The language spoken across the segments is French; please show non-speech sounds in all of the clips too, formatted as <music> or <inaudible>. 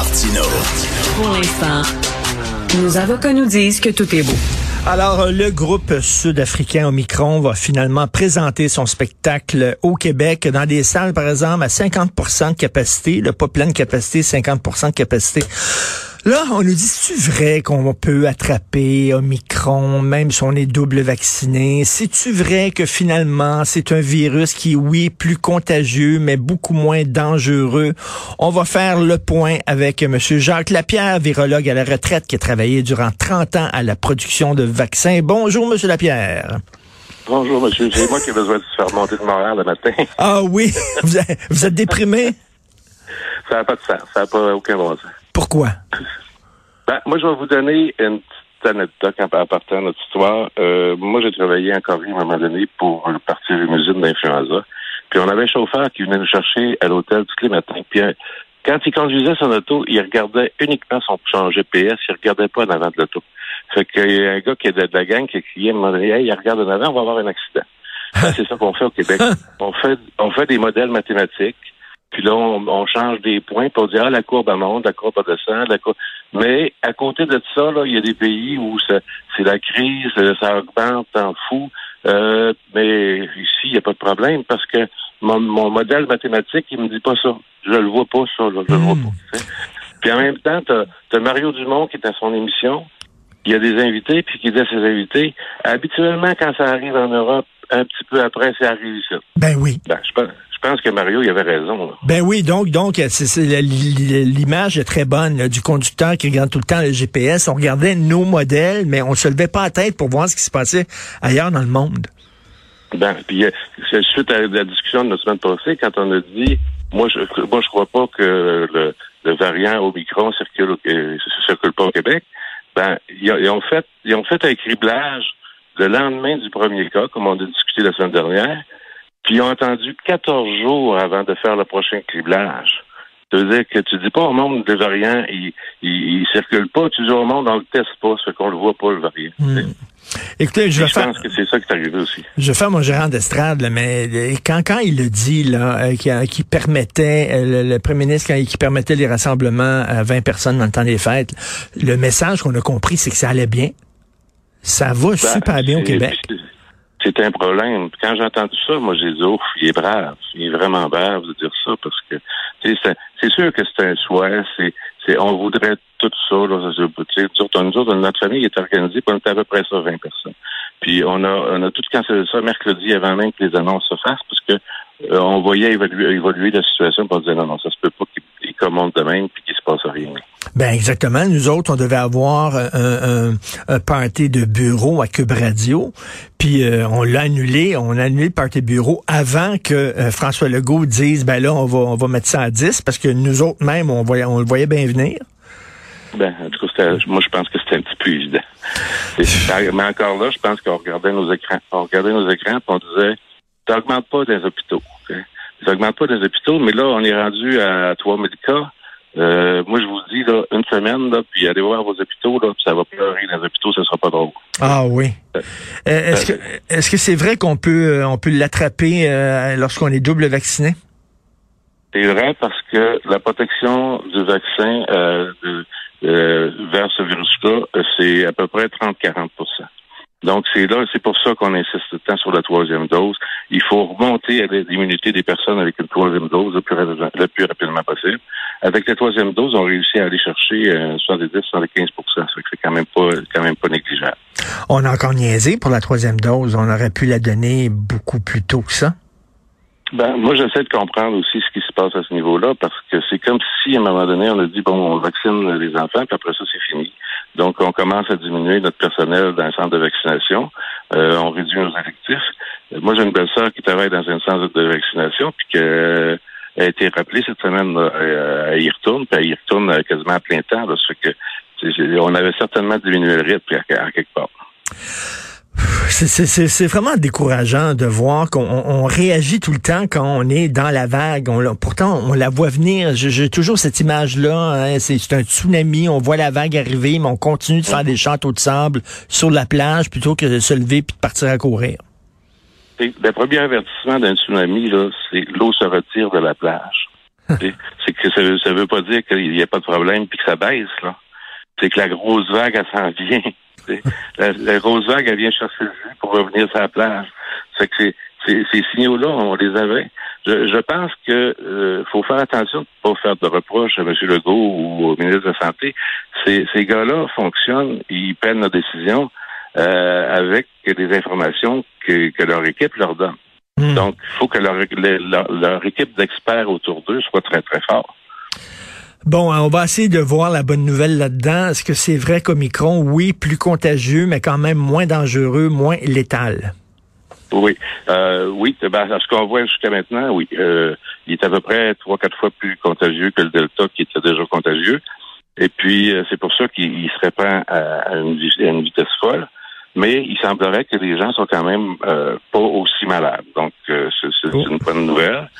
Martino. Pour l'instant, nos avocats nous disent que tout est beau. Alors, euh, le groupe sud-africain Omicron va finalement présenter son spectacle au Québec dans des salles, par exemple, à 50 de capacité, le pas pleine capacité, 50 de capacité. Là, on nous dit, c'est-tu vrai qu'on peut attraper Omicron, même si on est double vacciné? C'est-tu vrai que finalement, c'est un virus qui, oui, plus contagieux, mais beaucoup moins dangereux? On va faire le point avec M. Jacques Lapierre, virologue à la retraite, qui a travaillé durant 30 ans à la production de vaccins. Bonjour, M. Lapierre. Bonjour, monsieur. C'est moi qui ai besoin de se faire monter de morale le matin. Ah oui? Vous êtes, vous êtes déprimé? Ça n'a pas de sens. Ça n'a pas aucun bon sens. Pourquoi? Ben, moi, je vais vous donner une petite anecdote en partant de notre histoire. Euh, moi, j'ai travaillé en Corée à un moment donné pour partir une usine d'influenza. Puis on avait un chauffeur qui venait nous chercher à l'hôtel tous les matins. Puis euh, quand il conduisait son auto, il regardait uniquement son, son GPS, il regardait pas en avant de l'auto. Fait qu'il y a un gars qui est de, la gang qui il Hey, il regarde en avant, on va avoir un accident. Ben, c'est ça qu'on fait au Québec. <laughs> on fait on fait des modèles mathématiques puis là, on, change des points, pour dire ah, la courbe monte, la courbe descend, la courbe... Mais à côté de ça, là, il y a des pays où c'est la crise, ça augmente en fou. Euh, mais ici, il n'y a pas de problème parce que mon, modèle mathématique, il me dit pas ça. Je le vois pas, ça, là, je le vois hmm. pas. Puis en même temps, tu as, Mario Dumont qui est à son émission. Il y a des invités, puis qui dit à ses invités, habituellement, quand ça arrive en Europe, un petit peu après, ça arrive ici. Ben oui. Ben, je pense pense que Mario, il avait raison. Ben oui, donc, donc, l'image est très bonne du conducteur qui regarde tout le temps le GPS. On regardait nos modèles, mais on se levait pas la tête pour voir ce qui se passait ailleurs dans le monde. Ben, puis euh, suite à la discussion de la semaine passée, quand on a dit, moi, je, moi, je crois pas que le, variant Omicron circule, euh, circule pas au Québec. Ben, ils, ont fait, ils ont fait un criblage le lendemain du premier cas, comme on a discuté la semaine dernière. Puis ils ont attendu 14 jours avant de faire le prochain criblage. Ça veut dire que tu dis pas au monde des variants, il, il, circule pas, tu dis au monde, on le teste pas, ce qu'on le voit pas, le variant. Hmm. Écoutez, je, vais pense que c'est ça qui est arrivé aussi. Je vais faire mon gérant d'estrade, mais quand, quand il le dit, là, euh, qui, permettait, euh, le, premier ministre, quand, qui permettait les rassemblements à 20 personnes dans le temps des fêtes, le message qu'on a compris, c'est que ça allait bien. Ça va ben, super bien au Québec c'était un problème. Quand j'ai entendu ça, moi j'ai dit, ouf, il est brave. Il est vraiment brave de dire ça parce que c'est sûr que c'est un souhait. C'est, c'est, on voudrait tout ça. Là, nous autres, notre famille est organisée, pour on était à peu près ça 20 personnes. Puis on a, on a tout cancellé ça mercredi avant même que les annonces se fassent parce que euh, on voyait évoluer, évoluer la situation pour dire non, non, ça se peut pas qu'ils commandent de même puis qu'il se passe rien. Ben exactement. Nous autres, on devait avoir un, un, party de bureau à Cube Radio, puis euh, on l'a annulé. On a annulé le party de bureau avant que euh, François Legault dise ben là, on va on va mettre ça à 10 parce que nous autres même, on voyait on le voyait bien venir. Ben, en tout cas, moi, je pense que c'était un petit peu évident. mais encore là, je pense qu'on regardait nos écrans. On regardait nos écrans et on disait, t'augmentes pas des hôpitaux. Ça augmente pas des hôpitaux, mais là, on est rendu à trois médicats. Euh, moi, je vous dis, là, une semaine, là, puis allez voir vos hôpitaux, là, puis ça va pleurer dans les hôpitaux, ce sera pas drôle. Ah oui. Euh, euh, est-ce que est-ce que c'est vrai qu'on peut on peut l'attraper lorsqu'on est double vacciné? C'est vrai parce que la protection du vaccin vers ce virus-là, c'est à peu près 30-40 donc, c'est là, c'est pour ça qu'on insiste tant sur la troisième dose. Il faut remonter à l'immunité des personnes avec une troisième dose le plus, rapidement possible. Avec la troisième dose, on réussit à aller chercher euh, 70-75 C'est quand même pas quand même pas négligeable. On a encore niaisé pour la troisième dose. On aurait pu la donner beaucoup plus tôt que ça. Ben, moi, j'essaie de comprendre aussi ce qui se passe à ce niveau-là, parce que c'est comme si, à un moment donné, on a dit, bon, on vaccine les enfants, puis après ça, c'est fini. Donc, on commence à diminuer notre personnel dans un centre de vaccination. Euh, on réduit nos effectifs. Moi, j'ai une belle-sœur qui travaille dans un centre de vaccination, puis qu'elle euh, a été rappelée cette semaine, euh, elle y retourne, puis elle y retourne quasiment à plein temps. Là, ça que, on avait certainement diminué le rythme à quelque part. C'est vraiment décourageant de voir qu'on réagit tout le temps quand on est dans la vague. On, pourtant, on la voit venir. J'ai toujours cette image-là. Hein. c'est un tsunami. On voit la vague arriver, mais on continue de faire des châteaux de sable sur la plage plutôt que de se lever et de partir à courir. Le premier avertissement d'un tsunami, c'est l'eau se retire de la plage. <laughs> c'est que ça, ça veut pas dire qu'il n'y a pas de problème puis que ça baisse, là. C'est que la grosse vague, elle s'en vient. La, la, grosse vague, elle vient chercher le jus pour revenir sur la plage. C'est que ces, ces signaux-là, on les avait. Je, je pense que euh, faut faire attention de ne pas faire de reproches à M. Legault ou au ministre de la Santé. Ces, ces gars-là fonctionnent, ils prennent leurs décisions euh, avec des informations que, que leur équipe leur donne. Hmm. Donc, il faut que leur, leur, leur équipe d'experts autour d'eux soit très, très forte. Bon, on va essayer de voir la bonne nouvelle là-dedans. Est-ce que c'est vrai qu'Omicron, oui, plus contagieux, mais quand même moins dangereux, moins létal? Oui, euh, oui. Ben, ce qu'on voit jusqu'à maintenant, oui. Euh, il est à peu près trois, quatre fois plus contagieux que le Delta qui était déjà contagieux. Et puis, euh, c'est pour ça qu'il se répand à, une, vitesse folle. Mais il semblerait que les gens sont quand même euh, pas aussi malades. Donc, c'est oh. une bonne nouvelle.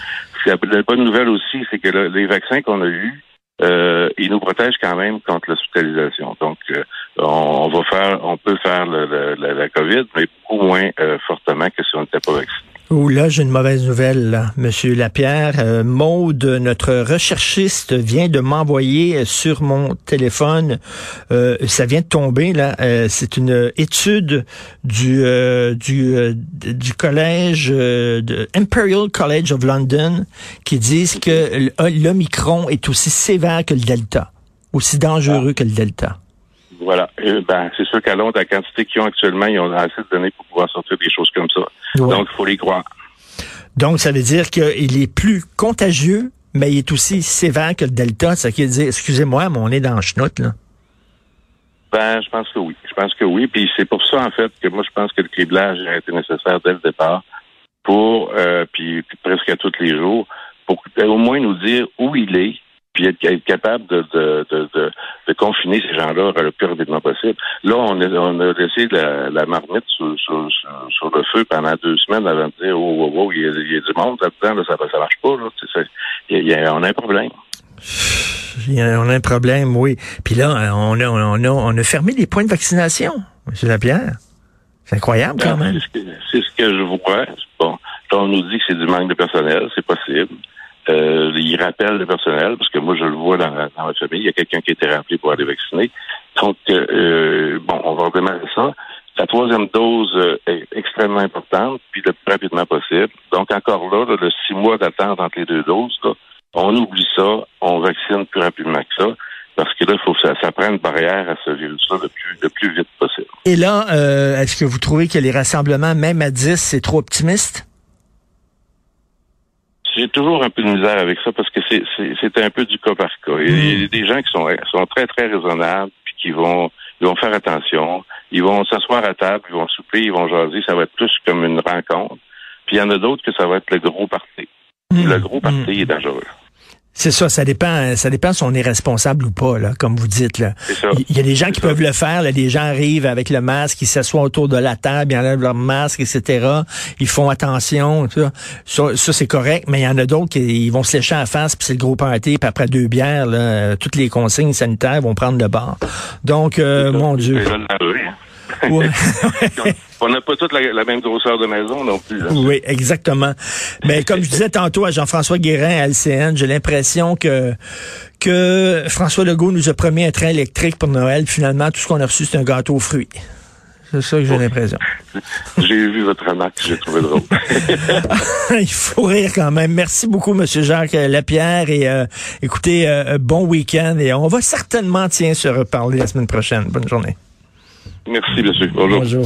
La bonne nouvelle aussi, c'est que les vaccins qu'on a eus, euh, il nous protège quand même contre l'hospitalisation. Donc, euh, on, va faire, on peut faire le, la COVID, mais beaucoup moins euh, fortement que si on n'était pas vacciné. Oh là, j'ai une mauvaise nouvelle, là, Monsieur Lapierre. Euh, Maude, notre recherchiste, vient de m'envoyer sur mon téléphone. Euh, ça vient de tomber là. Euh, c'est une étude du euh, du du collège de Imperial College of London qui disent que l'Omicron est aussi sévère que le Delta, aussi dangereux que le Delta. Voilà. ben, c'est sûr qu'à Londres, la quantité qu'ils ont actuellement, ils ont assez de données pour pouvoir sortir des choses comme ça. Donc, il faut les croire. Donc, ça veut dire qu'il est plus contagieux, mais il est aussi sévère que le Delta. Ça veut dire, excusez-moi, mais on est dans le chenoute, là. Ben, je pense que oui. Je pense que oui. Puis c'est pour ça, en fait, que moi, je pense que le criblage a été nécessaire dès le départ pour, euh, puis, presque à tous les jours, pour au moins nous dire où il est, puis être, capable de, de, de, de, confiner ces gens-là le plus rapidement possible. Là, on a, on a laissé la, la marmite sur, sur, sur, le feu pendant deux semaines avant de dire oh, oh, oh il, y a, il y a du monde là-dedans, là, ça, ça marche pas. Là, il y a, on a un problème. on a un problème, oui. Puis là, on a, on a, on a fermé les points de vaccination, M. Lapierre. C'est incroyable quand même. C'est ce, que je vois. Bon, on nous dit que c'est du manque de personnel, c'est possible. Euh, il rappelle le personnel, parce que moi, je le vois dans, ma famille, il y a quelqu'un qui a été rappelé pour aller vacciner. Donc, euh, bon, on va redémarrer ça. La troisième dose euh, est extrêmement importante, puis le plus rapidement possible. Donc, encore là, le six mois d'attente entre les deux doses, on oublie ça, on vaccine plus rapidement que ça parce que là, il faut que ça, ça prenne barrière à ce virus-là le plus, le plus vite possible. Et là, euh, est-ce que vous trouvez que les rassemblements, même à 10, c'est trop optimiste? J'ai toujours un peu de misère avec ça parce que c'est, c'est, un peu du cas par cas. Il y a des gens qui sont, sont très, très raisonnables puis qui vont, ils vont faire attention. Ils vont s'asseoir à table, ils vont souper, ils vont jaser. Ça va être plus comme une rencontre. Puis il y en a d'autres que ça va être le gros parti. Hmm. Le gros parti hmm. est dangereux. C'est ça, ça dépend, ça dépend si on est responsable ou pas, là, comme vous dites. Là. Il y a des gens qui peuvent le faire. Là, les gens arrivent avec le masque, ils s'assoient autour de la table, ils enlèvent leur masque, etc. Ils font attention. Ça, ça, c'est correct, mais il y en a d'autres qui ils vont se lécher en face, puis c'est le gros party, puis après deux bières, là, toutes les consignes sanitaires vont prendre le bord. Donc, euh, mon Dieu. <laughs> on n'a pas toute la, même grosseur de maison non plus. Oui, exactement. Mais comme je disais tantôt à Jean-François Guérin à LCN, j'ai l'impression que que François Legault nous a promis un train électrique pour Noël. Finalement, tout ce qu'on a reçu, c'est un gâteau aux fruits. C'est ça que j'ai l'impression. <laughs> J'ai vu votre remarque, j'ai trouvé drôle. <laughs> Il faut rire quand même. Merci beaucoup, Monsieur Jacques Lapierre. Et euh, écoutez, euh, bon week-end. Et on va certainement, tiens, se reparler la semaine prochaine. Bonne journée. Merci, monsieur. Bonjour. Bonjour.